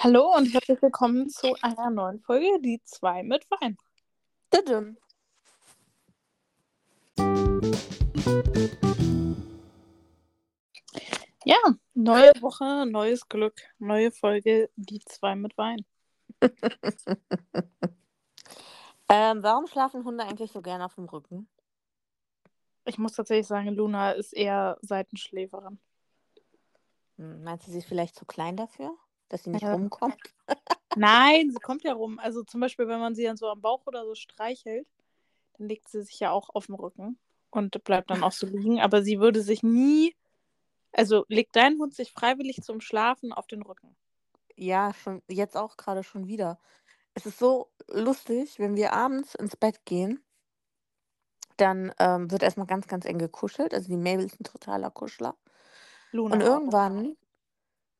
Hallo und herzlich willkommen zu einer neuen Folge, die zwei mit Wein. Tadam. Ja, neue Woche, neues Glück, neue Folge, die zwei mit Wein. Ähm, warum schlafen Hunde eigentlich so gerne auf dem Rücken? Ich muss tatsächlich sagen, Luna ist eher Seitenschläferin. Hm, Meinst du, sie ist vielleicht zu klein dafür, dass sie nicht Ja. rumkommt? Nein, sie kommt ja rum. Also zum Beispiel, wenn man sie dann so am Bauch oder so streichelt, dann legt sie sich ja auch auf den Rücken und bleibt dann auch so liegen. Aber sie würde sich nie, also legt dein Hund sich freiwillig zum Schlafen auf den Rücken. Ja, schon jetzt auch gerade schon wieder. Es ist so lustig, wenn wir abends ins Bett gehen, dann ähm, wird erstmal ganz, ganz eng gekuschelt. Also die Mabel ist ein totaler Kuschler. Luna Und irgendwann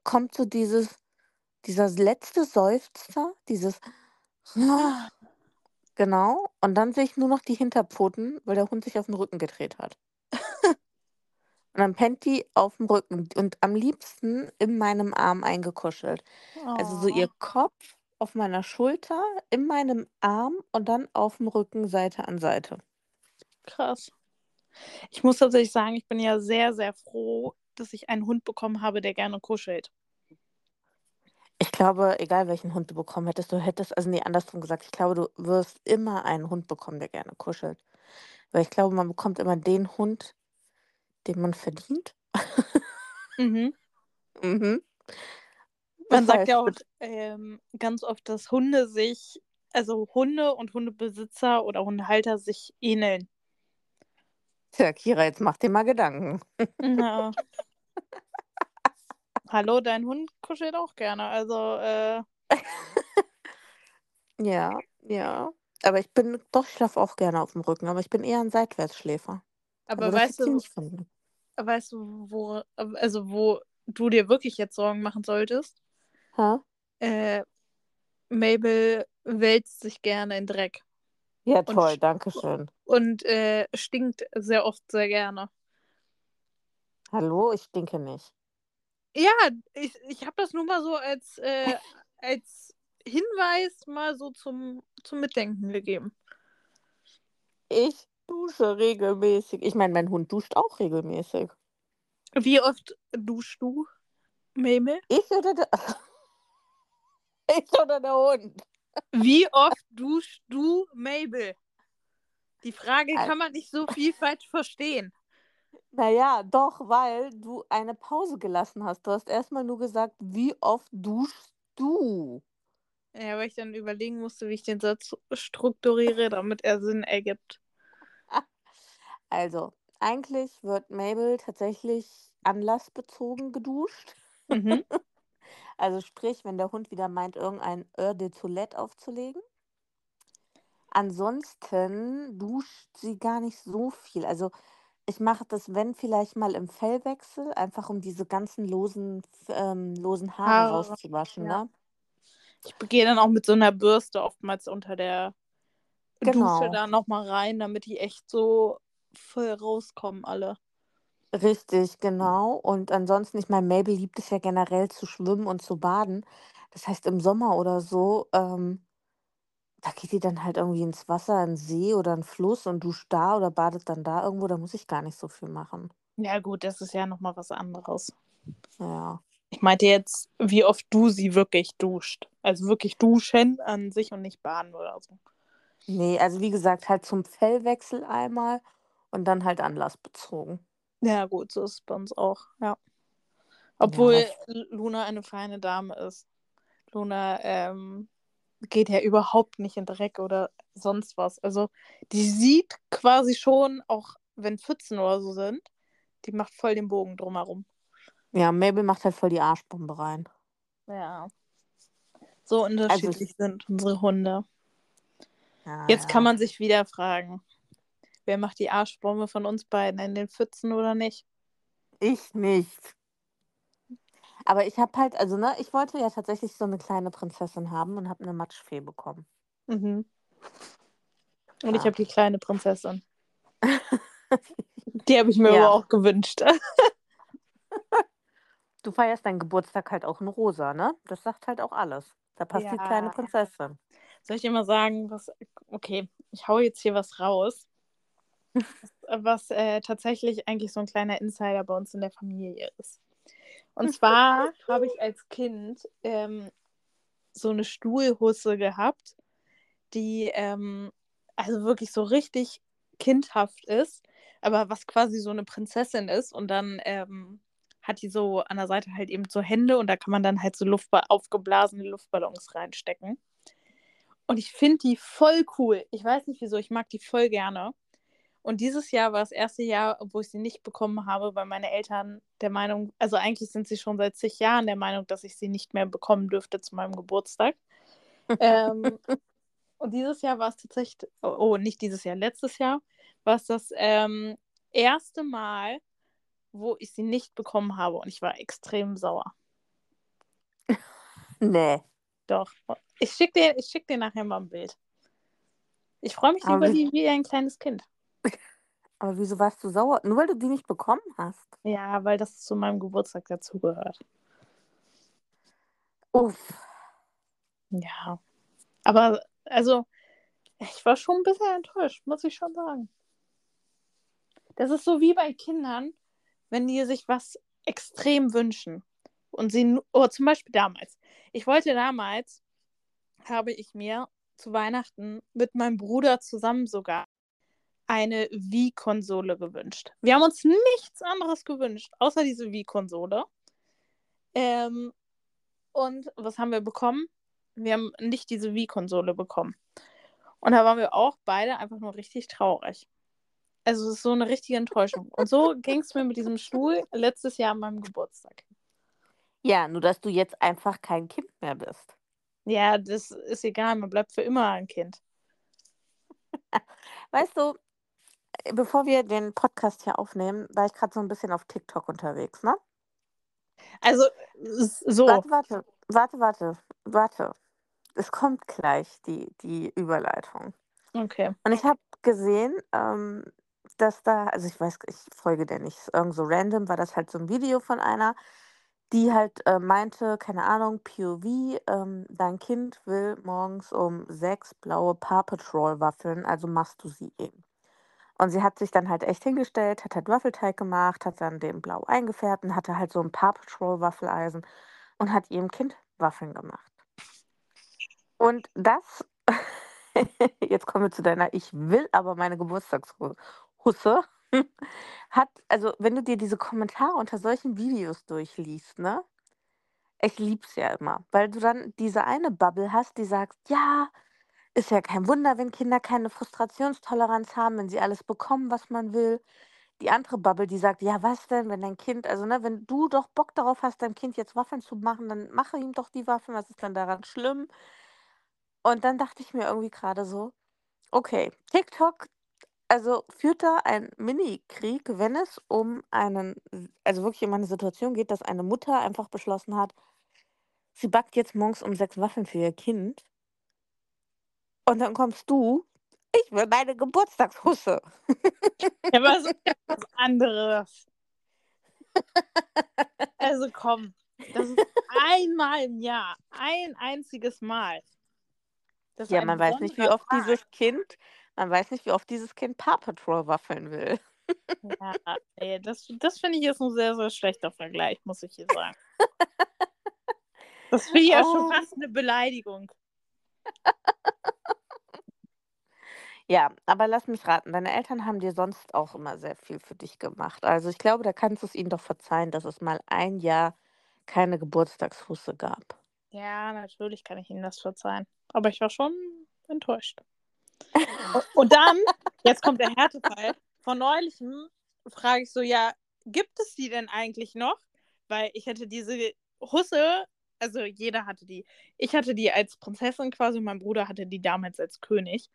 kommt so dieses, dieser letzte Seufzer, dieses genau, und dann sehe ich nur noch die Hinterpfoten, weil der Hund sich auf den Rücken gedreht hat. Und dann pennt die auf dem Rücken und am liebsten in meinem Arm eingekuschelt. Also so Oh. ihr Kopf auf meiner Schulter, in meinem Arm und dann auf dem Rücken Seite an Seite. Krass. Ich muss tatsächlich sagen, ich bin ja sehr, sehr froh, dass ich einen Hund bekommen habe, der gerne kuschelt. Ich glaube, egal welchen Hund du bekommen hättest, du hättest, also nee, andersrum gesagt, ich glaube, du wirst immer einen Hund bekommen, der gerne kuschelt. Weil ich glaube, man bekommt immer den Hund, den man verdient. Mhm. Mhm. Man sagt ja auch ähm, ganz oft, dass Hunde sich, also Hunde und Hundebesitzer oder Hundehalter sich ähneln. Tja, Kira, jetzt mach dir mal Gedanken. Ja. Hallo, dein Hund kuschelt auch gerne. Also, äh, Ja, ja. Aber ich bin, doch, ich schlafe auch gerne auf dem Rücken, aber ich bin eher ein Seitwärtsschläfer. aber Also weißt du, weißt du, wo, also wo du dir wirklich jetzt Sorgen machen solltest? Ha? Äh, Mabel wälzt sich gerne in Dreck. Ja, Und toll, sch- danke schön. und äh, stinkt sehr oft sehr gerne. Hallo, ich stinke nicht. Ja, ich, ich habe das nur mal so als, äh, als Hinweis mal so zum, zum Mitdenken gegeben. Ich dusche regelmäßig. Ich meine, mein Hund duscht auch regelmäßig. Wie oft duschst du, Mabel? Ich oder der, ich oder der Hund? Wie oft duschst du, Mabel? Die Frage kann man nicht so viel falsch verstehen. Naja, doch, weil du eine Pause gelassen hast. Du hast erstmal nur gesagt, wie oft duschst du? Ja, weil ich dann überlegen musste, wie ich den Satz strukturiere, damit er Sinn ergibt. Also, eigentlich wird Mabel tatsächlich anlassbezogen geduscht. Mhm. Also sprich, wenn der Hund wieder meint, irgendein Heure de Toilette aufzulegen. Ansonsten duscht sie gar nicht so viel. Also ich mache das, wenn vielleicht mal im Fellwechsel, einfach um diese ganzen losen, ähm, losen Haare Haare, rauszuwaschen. ja. Ne? Ich gehe dann auch mit so einer Bürste oftmals unter der Dusche Genau, da nochmal rein, damit die echt so voll rauskommen alle. richtig, genau. Und ansonsten, ich meine, Mabel liebt es ja generell zu schwimmen und zu baden. Das heißt, im Sommer oder so, ähm, da geht die dann halt irgendwie ins Wasser, in den See oder einen Fluss und duscht da oder badet dann da irgendwo. Da muss ich gar nicht so viel machen. Ja, gut, das ist ja nochmal was anderes. Ja. Ich meinte jetzt, wie oft du sie wirklich duscht. Also wirklich duschen an sich und nicht baden oder so. Nee, also wie gesagt, halt zum Fellwechsel einmal und dann halt anlassbezogen. Ja, gut, so ist es bei uns auch, ja. Ja, Obwohl L- Luna eine feine Dame ist. Luna ähm, geht ja überhaupt nicht in Dreck oder sonst was. Also die sieht quasi schon, auch wenn Pfützen oder so sind, die macht voll den Bogen drumherum. ja, Mabel macht halt voll die Arschbombe rein. Ja. So Also unterschiedlich ich, sind unsere Hunde. ja, Jetzt kann ja. man sich wieder fragen, wer macht die Arschbombe von uns beiden in den Pfützen oder nicht? Ich nicht. Aber ich habe halt, also ne, ich wollte ja tatsächlich so eine kleine Prinzessin haben und habe eine Matschfee bekommen. Mhm. Und ich Ja. habe die kleine Prinzessin. Die habe ich mir aber Ja. auch gewünscht. Du feierst deinen Geburtstag halt auch in rosa, ne? Das sagt halt auch alles. Da passt die kleine Ja. Prinzessin. Soll ich dir mal sagen, was. Okay, ich hau jetzt hier was raus. was was äh, tatsächlich eigentlich so ein kleiner Insider bei uns in der Familie ist. Und zwar habe ich als Kind ähm, so eine Stuhlhusse gehabt, die ähm, also wirklich so richtig kindhaft ist, aber was quasi so eine Prinzessin ist. Und dann ähm, hat die so an der Seite halt eben so Hände und da kann man dann halt so Luftba aufgeblasene Luftballons reinstecken. Und ich finde die voll cool. Ich weiß nicht wieso, ich mag die voll gerne. Und dieses Jahr war das erste Jahr, wo ich sie nicht bekommen habe, weil meine Eltern der Meinung, also eigentlich sind sie schon seit zig Jahren der Meinung, dass ich sie nicht mehr bekommen dürfte zu meinem Geburtstag. ähm, und dieses Jahr war es tatsächlich, oh, nicht dieses Jahr, letztes Jahr war es das ähm, erste Mal, wo ich sie nicht bekommen habe und ich war extrem sauer. Nee. Doch. Ich schicke dir, ich schick dir nachher mal ein Bild. Ich freue mich Aber über die wie ein kleines Kind. Aber wieso warst du sauer? Nur weil du die nicht bekommen hast. Ja, weil das zu meinem Geburtstag dazugehört. Uff. Ja. Aber, also, ich war schon ein bisschen enttäuscht, muss ich schon sagen. Das ist so wie bei Kindern, wenn die sich was extrem wünschen. Und sie, oder zum Beispiel damals. Ich wollte damals, habe ich mir zu Weihnachten mit meinem Bruder zusammen sogar eine Wii-Konsole gewünscht. Wir haben uns nichts anderes gewünscht, außer diese Wii-Konsole. Ähm, und was haben wir bekommen? Wir haben nicht diese Wii-Konsole bekommen. Und da waren wir auch beide einfach nur richtig traurig. Also es ist so eine richtige Enttäuschung. Und so ging es mir mit diesem Stuhl letztes Jahr an meinem Geburtstag. Ja, nur dass du jetzt einfach kein Kind mehr bist. Ja, das ist egal, man bleibt für immer ein Kind. Weißt du, bevor wir den Podcast hier aufnehmen, war ich gerade so ein bisschen auf TikTok unterwegs, ne? Also so, Warte, warte, warte, warte, warte. Es kommt gleich die, die Überleitung. okay. Und ich habe gesehen, ähm, dass da, also ich weiß, ich folge der nicht, irgend so random war das halt so ein Video von einer, die halt äh, meinte, keine Ahnung, POV, ähm, dein Kind will morgens um sechs blaue Paw Patrol Waffeln, also machst du sie ihm. Und sie hat sich dann halt echt hingestellt, hat halt Waffelteig gemacht, hat dann den blau eingefärbt und hatte halt so ein Paw Patrol Waffeleisen und hat ihrem Kind Waffeln gemacht. Und das, jetzt kommen wir zu deiner, ich will aber meine Geburtstagshusse, hat, also wenn du dir diese Kommentare unter solchen Videos durchliest, ne? Ich lieb's ja immer, weil du dann diese eine Bubble hast, die sagt, ja, ist ja kein Wunder, wenn Kinder keine Frustrationstoleranz haben, wenn sie alles bekommen, was man will. Die andere Bubble, die sagt, ja, was denn, wenn dein Kind, also ne, wenn du doch Bock darauf hast, deinem Kind jetzt Waffeln zu machen, dann mache ihm doch die Waffeln, was ist dann daran schlimm? Und dann dachte ich mir irgendwie gerade so, okay, TikTok, also führt da ein Mini-Krieg, wenn es um einen, also wirklich um eine Situation geht, dass eine Mutter einfach beschlossen hat, sie backt jetzt morgens um sechs Waffeln für ihr Kind. Und dann kommst du, ich will meine Geburtstagshusse. Ja, aber so was anderes. Also komm, das ist einmal im Jahr, ein einziges Mal. Das Ja, man weiß nicht, wie oft Tag. dieses Kind, man weiß nicht, wie oft dieses Kind Paw Patrol Waffeln will. Ja, ey, das, das finde ich jetzt ein sehr, sehr schlechter Vergleich, muss ich hier sagen. Das finde ich ja schon Oh. fast eine Beleidigung. Ja, aber lass mich raten, deine Eltern haben dir sonst auch immer sehr viel für dich gemacht. Also ich glaube, da kannst du es ihnen doch verzeihen, dass es mal ein Jahr keine Geburtstagshusse gab. Ja, natürlich kann ich Ihnen das verzeihen. Aber ich war schon enttäuscht. Und, und dann, jetzt kommt der Härtefall. Vor neulichem frage ich so, ja, gibt es die denn eigentlich noch? Weil ich hatte diese Husse, also jeder hatte die. Ich hatte die als Prinzessin quasi, mein Bruder hatte die damals als König.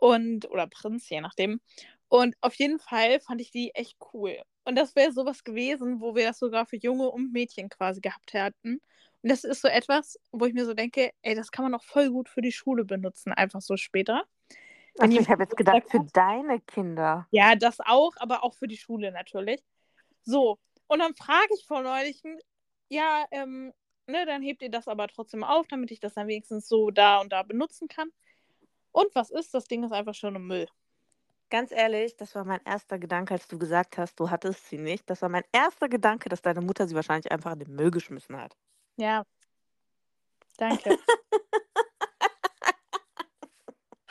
Und, oder Prinz, je nachdem. Und auf jeden Fall fand ich die echt cool. Und das wäre sowas gewesen, wo wir das sogar für Junge und Mädchen quasi gehabt hätten. Und das ist so etwas, wo ich mir so denke, ey, das kann man auch voll gut für die Schule benutzen, einfach so später. Also ich habe jetzt gedacht, für deine Kinder. Ja, das auch, aber auch für die Schule natürlich. So, und dann frage ich vor neulichem, ja, ähm, ne, dann hebt ihr das aber trotzdem auf, damit ich das dann wenigstens so da und da benutzen kann. Und was ist? Das Ding ist einfach schon im Müll. Ganz ehrlich, das war mein erster Gedanke, als du gesagt hast, du hattest sie nicht. Das war mein erster Gedanke, dass deine Mutter sie wahrscheinlich einfach in den Müll geschmissen hat. Ja. Danke.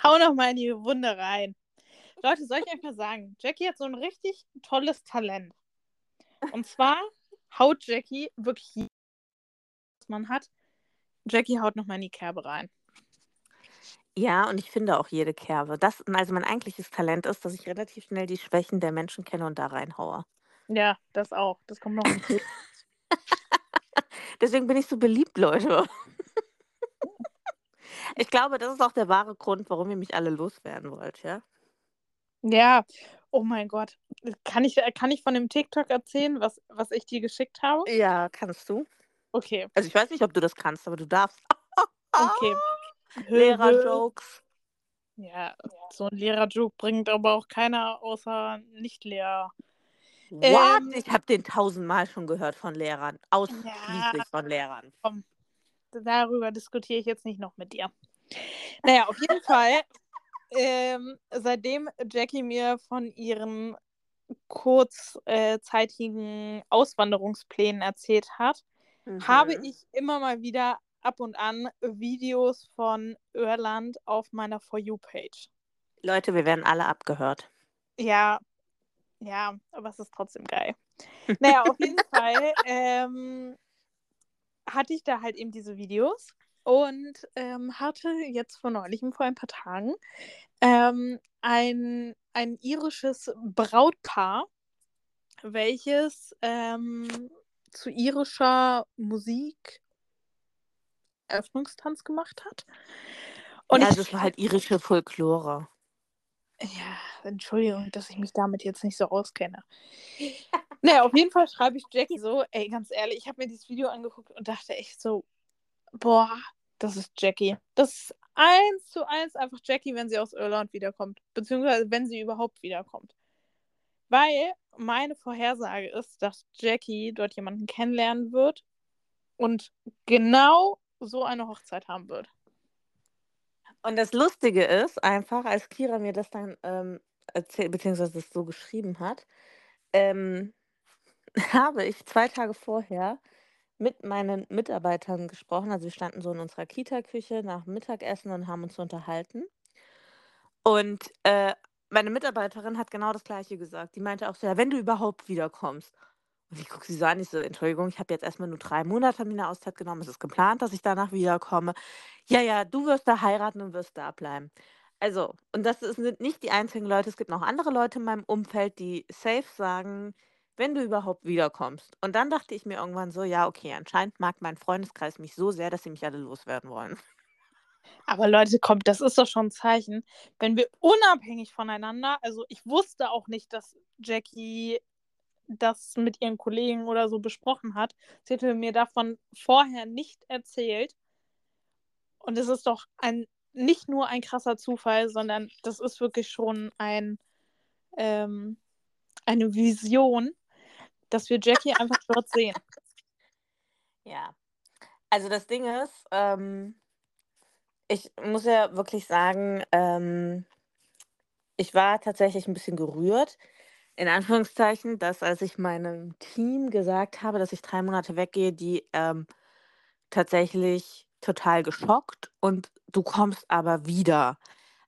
Hau noch mal in die Wunde rein. Leute, soll ich euch mal sagen, Jackie hat so ein richtig tolles Talent. Und zwar haut Jackie wirklich was man hat. Jackie haut noch mal in die Kerbe rein. Ja, und ich finde auch jede Kerbe. Das, also mein eigentliches Talent ist, dass ich relativ schnell die Schwächen der Menschen kenne und da reinhaue. Ja, das auch. Das kommt noch hinzu. Deswegen bin ich so beliebt, Leute. ich glaube, das ist auch der wahre Grund, warum ihr mich alle loswerden wollt, ja? Ja, oh mein Gott. Kann ich, kann ich von dem TikTok erzählen, was, was ich dir geschickt habe? Ja, kannst du. Okay. Also ich weiß nicht, ob du das kannst, aber du darfst. Okay. Lehrer-Jokes. Ja, so ein Lehrer-Joke bringt aber auch keiner außer Nicht-Lehrer. What? Ähm, ich habe den tausendmal schon gehört von Lehrern. Ausschließlich Ja. von Lehrern. darüber diskutiere ich jetzt nicht noch mit dir. Naja, auf jeden Fall, ähm, seitdem Jackie mir von ihren kurzzeitigen Auswanderungsplänen erzählt hat, habe Mhm. ich immer mal wieder ab und an Videos von Irland auf meiner For You-Page. Leute, wir werden alle abgehört. Ja, ja, aber es ist trotzdem geil. Naja, auf jeden Fall ähm, hatte ich da halt eben diese Videos und ähm, hatte jetzt vor neulichem, vor ein paar Tagen, ähm, ein, ein irisches Brautpaar, welches ähm, zu irischer Musik Eröffnungstanz gemacht hat. Und ja, ich also es war halt irische Folklore. Ja, Entschuldigung, dass ich mich damit jetzt nicht so auskenne. naja, auf jeden Fall schreibe ich Jackie so, ey, ganz ehrlich, ich habe mir dieses Video angeguckt und dachte echt so, boah, das ist Jackie. Das ist eins zu eins einfach Jackie, wenn sie aus Irland wiederkommt. Beziehungsweise wenn sie überhaupt wiederkommt. Weil meine Vorhersage ist, dass Jackie dort jemanden kennenlernen wird und genau so eine Hochzeit haben wird. Und das Lustige ist einfach, als Kira mir das dann ähm, erzählt, beziehungsweise das so geschrieben hat, ähm, habe ich zwei Tage vorher mit meinen Mitarbeitern gesprochen. Also wir standen so in unserer Kita-Küche nach Mittagessen und haben uns unterhalten. Und äh, meine Mitarbeiterin hat genau das Gleiche gesagt. Die meinte auch so, ja, wenn du überhaupt wiederkommst. Und ich gucke sie so an, ich so, Entschuldigung, ich habe jetzt erstmal nur drei Monate mir eine Auszeit genommen. Es ist geplant, dass ich danach wiederkomme. Ja, ja, du wirst da heiraten und wirst da bleiben. Also, und das sind nicht die einzigen Leute. Es gibt noch andere Leute in meinem Umfeld, die safe sagen, wenn du überhaupt wiederkommst. Und dann dachte ich mir irgendwann so, ja, okay, anscheinend mag mein Freundeskreis mich so sehr, dass sie mich alle loswerden wollen. Aber Leute, kommt, das ist doch schon ein Zeichen, wenn wir unabhängig voneinander, also ich wusste auch nicht, dass Jackie das mit ihren Kollegen oder so besprochen hat. Sie hätte mir davon vorher nicht erzählt. Und es ist doch ein, nicht nur ein krasser Zufall, sondern das ist wirklich schon ein, ähm, eine Vision, dass wir Jackie einfach dort sehen. Ja. Also das Ding ist, ähm, ich muss ja wirklich sagen, ähm, ich war tatsächlich ein bisschen gerührt, in Anführungszeichen, dass als ich meinem Team gesagt habe, dass ich drei Monate weggehe, die ähm, tatsächlich total geschockt und du kommst aber wieder.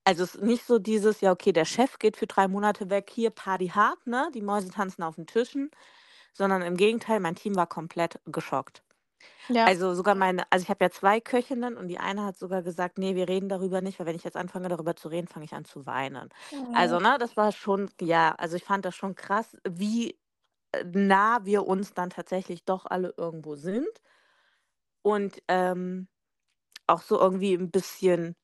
Also es ist nicht so dieses, ja, okay, der Chef geht für drei Monate weg, hier Party hart, ne? Die Mäuse tanzen auf den Tischen, sondern im Gegenteil, mein Team war komplett geschockt. Ja, Also sogar meine, also ich habe ja zwei Köchinnen und die eine hat sogar gesagt, nee, wir reden darüber nicht, weil wenn ich jetzt anfange darüber zu reden, fange ich an zu weinen. Also, ne, das war schon, ja, also ich fand das schon krass, wie äh, nah wir uns dann tatsächlich doch alle irgendwo sind. Und ähm, auch so irgendwie ein bisschen,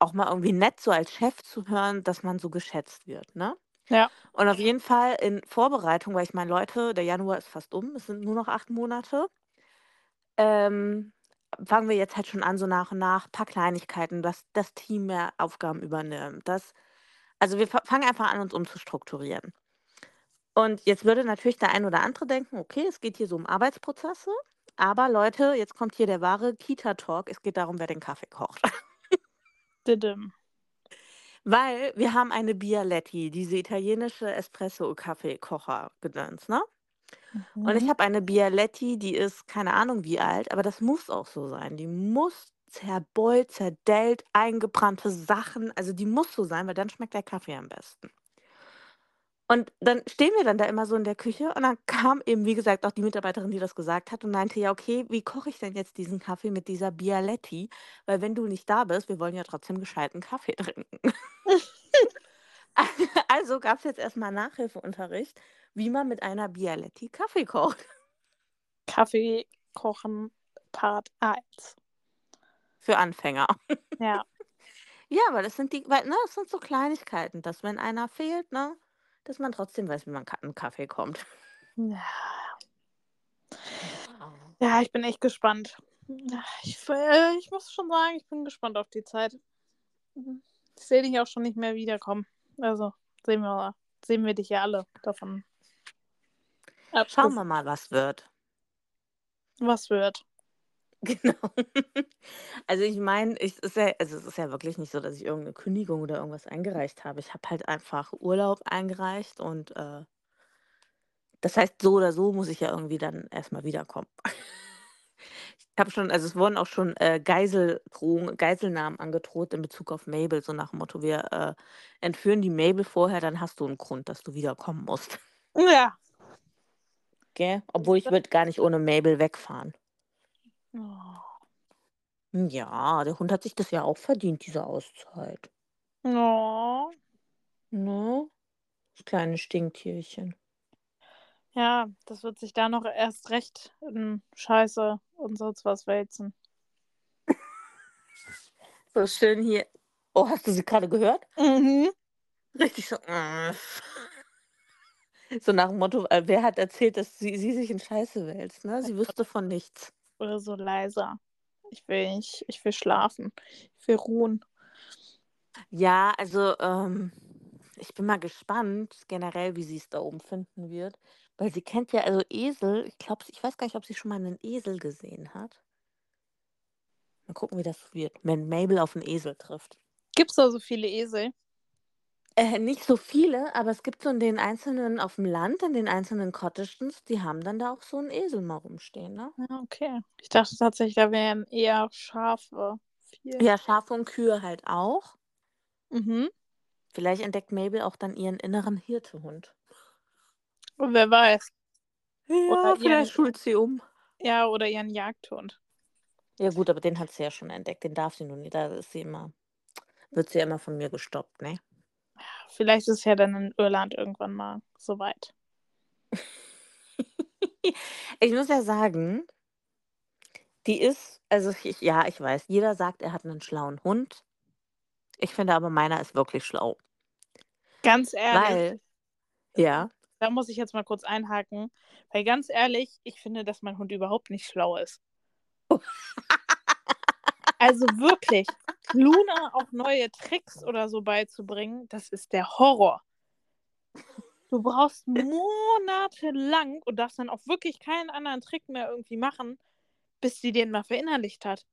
auch mal irgendwie nett so als Chef zu hören, dass man so geschätzt wird, ne? ja, Und auf jeden Fall in Vorbereitung, weil ich meine, Leute, der Januar ist fast um, es sind nur noch acht Monate ähm, fangen wir jetzt halt schon an, so nach und nach, paar Kleinigkeiten, dass das Team mehr Aufgaben übernimmt. Das, also wir fa- fangen einfach an, uns umzustrukturieren. Und jetzt würde natürlich der ein oder andere denken, okay, es geht hier so um Arbeitsprozesse. Aber Leute, jetzt kommt hier der wahre Kita-Talk. Es geht darum, wer den Kaffee kocht. Didim. Weil wir haben eine Bialetti, diese italienische Espresso-Kaffeekocher-Gedöns, ne? Und ich Mhm. habe eine Bialetti, die ist keine Ahnung wie alt, aber das muss auch so sein. Die muss zerbeult, zerdellt, eingebrannte Sachen, also die muss so sein, weil dann schmeckt der Kaffee am besten. Und dann stehen wir dann da immer so in der Küche und dann kam eben, wie gesagt, auch die Mitarbeiterin, die das gesagt hat und meinte: „Ja, okay, wie koche ich denn jetzt diesen Kaffee mit dieser Bialetti? Weil wenn du nicht da bist, wir wollen ja trotzdem gescheiten Kaffee trinken.“ Also gab's jetzt erst mal Nachhilfeunterricht, wie man mit einer Bialetti Kaffee kocht. Kaffee kochen Part 1. Für Anfänger. Ja. Ja, aber das sind die weil, ne, das sind so Kleinigkeiten, dass wenn einer fehlt, ne, dass man trotzdem weiß, wie man Ka 'n Kaffee kommt. Ja. Ja. Ich bin echt gespannt. Ich äh, ich muss schon sagen, ich bin gespannt auf die Zeit. Ich sehe dich auch schon nicht mehr wiederkommen. Also, sehen wir sehen wir dich ja alle davon Schauen abgesehen. wir mal, was wird. Was wird? Genau. Also, ich meine, ich ist ja also, es ist ja wirklich nicht so, dass ich irgend 'ne Kündigung oder irgendwas eingereicht habe. Ich habe halt einfach Urlaub eingereicht und, äh das heißt, so oder so muss ich ja irgendwie dann erst mal wiederkommen. Ich habe schon also, es wurden auch schon, äh, Geiseldrohungen Geiselnahmen angedroht in Bezug auf Mabel, so nach dem Motto: „Wir, äh, entführen die Mabel vorher, dann hast du 'n Grund, dass du wiederkommen musst.“ Ja. Gell? Obwohl ich würde gar nicht ohne Mabel wegfahren. Oh. Ja, der Hund hat sich das ja auch verdient, diese Auszeit. Oh. Ne? Das kleine Stinktierchen. Ja, das wird sich da noch erst recht in Scheiße und sonst was wälzen. So schön hier oh, hast du sie grade gehört? Mhm. Richtig so So nach dem Motto, äh, wer hat erzählt, dass sie sie sich in Scheiße wälzt, ne? Sie wüsste von nichts. Oder so leiser. Ich will nicht ich will schlafen. Ich will ruhen. Ja, also, ähm, ich bin mal gespannt generell, wie sie's da oben finden wird, weil sie kennt ja also, Esel ich glaube ich weiß gar nicht, ob sie schon mal 'nen Esel gesehen hat. Mal gucken, wie das wird, wenn Mabel auf 'n Esel trifft. Gibt's da so viele Esel? Äh, nicht so viele, aber es gibt so in den einzelnen auf'm Land, in den einzelnen Cottages, die haben dann da auch so 'n Esel mal rumstehen, ne? Ah, okay. Ich dachte tatsächlich, da wären eher Schafe viel. Ja, Schafe und Kühe halt auch. Mhm. Vielleicht entdeckt Mabel auch dann ihren inneren Hirtehund. Und wer weiß. Ja, vielleicht schult sie um. ja, oder ihren Jagdhund. Ja gut, aber den hat sie ja schon entdeckt, den darf sie nur nicht. Da ist sie immer wird sie ja immer von mir gestoppt, ne? Vielleicht ist ja dann in Irland irgendwann mal so weit. Ich muss ja sagen die ist also, ich ja, ich weiß, jeder sagt, er hat 'nen schlauen Hund. Ich finde aber, meiner ist wirklich schlau. Ganz ehrlich Weil ja? Da muss ich jetzt mal kurz einhaken, weil ganz ehrlich, ich finde, dass mein Hund überhaupt nicht schlau ist. Also, wirklich, Luna auch neue Tricks oder so beizubringen, das ist der Horror. Du brauchst monatelang und darfst dann auch wirklich keinen anderen Trick mehr irgendwie machen, bis sie den mal verinnerlicht hat.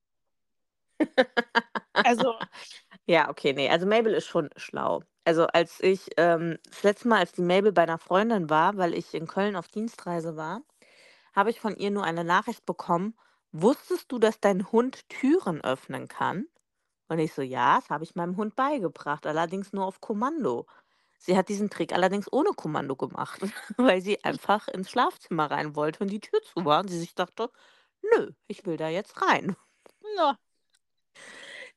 Also Ja, okay, ne, also, Mabel ist schon schlau. Also, als ich, ähm das letzte Mal, als die Mabel bei 'ner Freundin war, weil ich in Köln auf Dienstreise war, habe ich von ihr nur eine Nachricht bekommen: „Wusstest du, dass dein Hund Türen öffnen kann?“ Und ich so: „Ja, das habe ich meinem Hund beigebracht, allerdings nur auf Kommando.“ Sie hat diesen Trick allerdings ohne Kommando gemacht, weil sie einfach ins Schlafzimmer rein wollte und die Tür zu war und sie sich dachte: „Nö, ich will da jetzt rein.“ Na.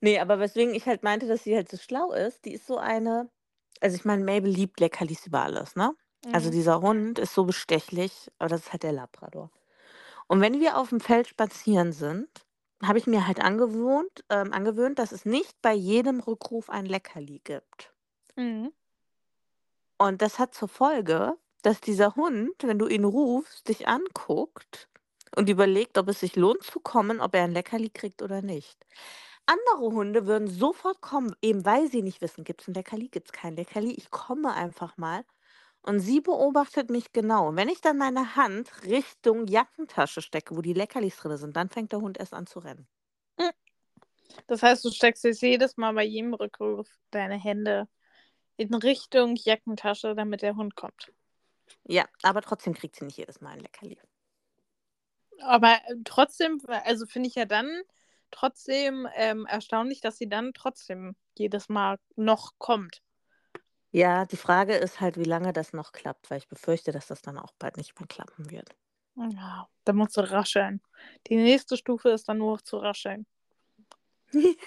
Ne, aber weswegen ich halt meinte, dass sie halt so schlau ist, die ist so eine also, ich meine, Mabel liebt Leckerlis über alles, ne? Also, Mhm. dieser Hund ist so bestechlich, aber das ist halt der Labrador. Und wenn wir auf'm Feld spazieren sind, habe ich mir halt angewohnt ähm, angewöhnt, dass es nicht bei jedem Rückruf ein Leckerli gibt. Mhm. Und das hat zur Folge, dass dieser Hund, wenn du ihn rufst, dich anguckt und überlegt, ob es sich lohnt zu kommen, ob er 'n Leckerli kriegt oder nicht. Andere Hunde würden sofort kommen, eben weil sie nicht wissen: „Gibt's 'n Leckerli, gibt's kein Leckerli? Ich komme einfach mal.“ Und sie beobachtet mich genau. Und wenn ich dann meine Hand Richtung Jackentasche stecke, wo die Leckerlis drin sind, dann fängt der Hund erst an zu rennen. Das heißt, du steckst jetzt jedes Mal bei jedem Rückruf deine Hände in Richtung Jackentasche, damit der Hund kommt. Ja, aber trotzdem kriegt sie nicht jedes Mal ein Leckerli. Aber äh, trotzdem, also finde ich ja dann trotzdem ähm, erstaunlich, dass sie dann trotzdem jedes Mal noch kommt. Ja, die Frage ist halt, wie lange das noch klappt, weil ich befürchte, dass das dann auch bald nicht mehr klappen wird. Ja, da musst du rascheln. Die nächste Stufe ist dann nur zu rascheln.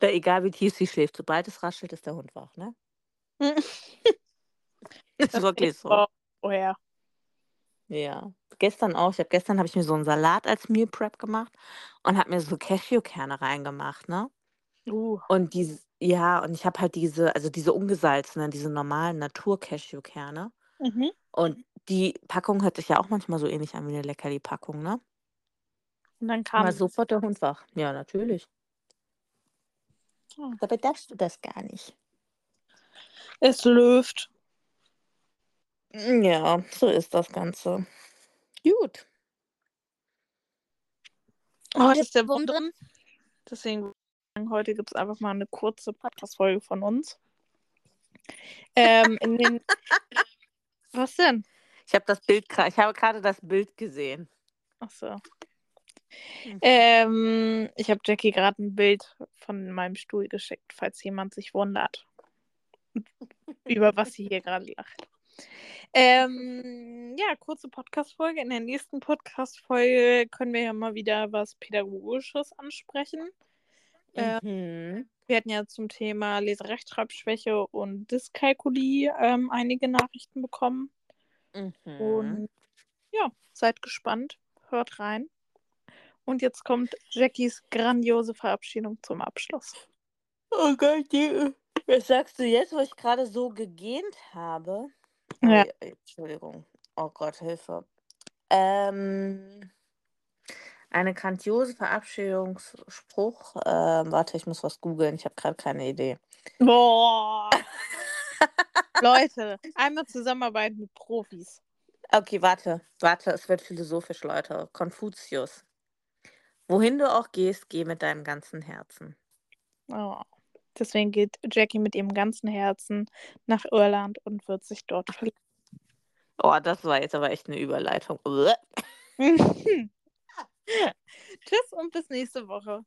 Oder egal wie tief sie schläft, sobald es raschelt, ist der Hund wach, ne? ist wirklich so. Oh ja. Ja, gestern auch. Ich habe gestern habe ich mir so einen Salat als Meal Prep gemacht und habe mir so Cashewkerne reingemacht, ne? Uh. Und diese, ja, und ich habe halt diese, also diese ungesalzenen, diese normalen Natur-Cashewkerne. Mhm. Und die Packung hört sich ja auch manchmal so ähnlich an wie eine Leckerli-Packung, ne? Und dann War kam sofort der Hund wach. Ja, natürlich. Oh. Dabei darfst du das gar nicht. es läuft. Ja, so ist das Ganze. Gut. Heute ist der Wurm drin. Deswegen würde ich sagen, heute gibt es einfach mal eine kurze Podcast-Folge von uns. Ähm, in den... Was denn? Ich habe das Bild ich habe gerade das Bild gesehen. Achso. Mhm. Ähm, ich habe Jackie gerade ein Bild von meinem Stuhl geschickt, falls jemand sich wundert, über was sie hier gerade lacht. Ähm, ja, kurze Podcast-Folge. In der nächsten Podcast-Folge können wir ja mal wieder was Pädagogisches ansprechen. Äh, Mhm. Wir hatten ja zum Thema Leserechtschreibschwäche und Dyskalkulie ähm, einige Nachrichten bekommen. Mhm. Und ja, seid gespannt. Hört rein. Und jetzt kommt Jackies grandiose Verabschiedung zum Abschluss. Oh Gott, die, was sagst du jetzt, wo ich gerade so gegähnt habe? Ja. ja, Entschuldigung. Oh Gott, Hilfe. Ähm, eine grandiose Verabschiedungsspruch. Ähm, warte, ich muss was googeln. Ich habe gerade keine Idee. Boah. Leute, einmal zusammenarbeiten mit Profis. Okay, warte, warte, es wird philosophisch, Leute. Konfuzius. Wohin du auch gehst, geh mit deinem ganzen Herzen. Oh. Deswegen geht Jackie mit ihrem ganzen Herzen nach Irland und wird sich dort verlieben. Oh, das war jetzt aber echt eine Überleitung. Tschüss und bis nächste Woche.